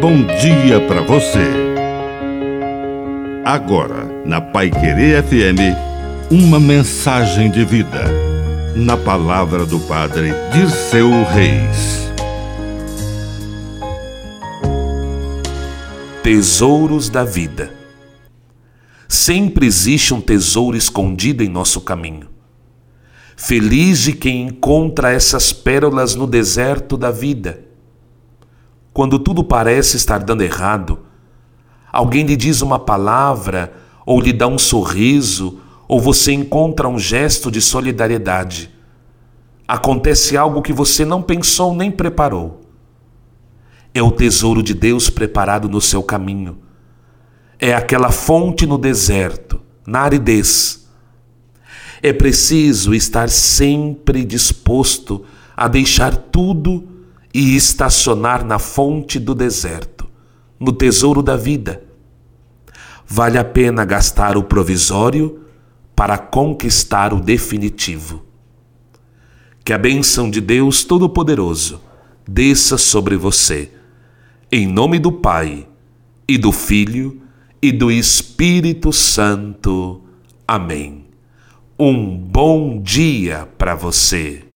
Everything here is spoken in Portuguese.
bom dia para você. Agora, na Pai Querer FM, uma mensagem de vida. Na palavra do Padre Dirceu Reis. Tesouros da vida. Sempre existe um tesouro escondido em nosso caminho. Feliz de quem encontra essas pérolas no deserto da vida quando tudo parece estar dando errado, alguém lhe diz uma palavra, ou lhe dá um sorriso, ou você encontra um gesto de solidariedade. Acontece algo que você não pensou nem preparou. É o tesouro de Deus preparado no seu caminho. É aquela fonte no deserto, na aridez. É preciso estar sempre disposto a deixar tudo e estacionar na fonte do deserto, no tesouro da vida. Vale a pena gastar o provisório para conquistar o definitivo. Que a bênção de Deus Todo-Poderoso desça sobre você, em nome do Pai, e do Filho, e do Espírito Santo. Amém. Um bom dia para você.